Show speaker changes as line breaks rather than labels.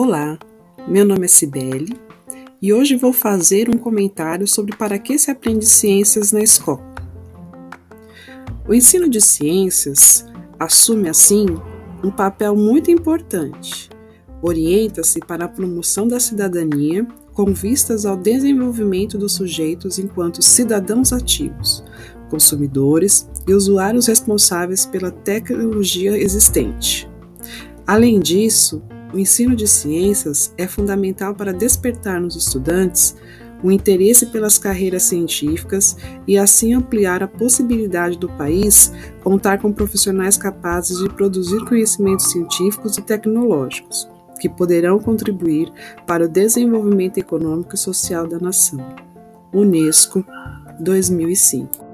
Olá, meu nome é Cibele e hoje vou fazer um comentário sobre para que se aprende ciências na escola. O ensino de ciências assume, assim, um papel muito importante. Orienta-se para a promoção da cidadania com vistas ao desenvolvimento dos sujeitos enquanto cidadãos ativos, consumidores e usuários responsáveis pela tecnologia existente. Além disso, o ensino de ciências é fundamental para despertar nos estudantes o interesse pelas carreiras científicas e assim ampliar a possibilidade do país contar com profissionais capazes de produzir conhecimentos científicos e tecnológicos, que poderão contribuir para o desenvolvimento econômico e social da nação. Unesco, 2005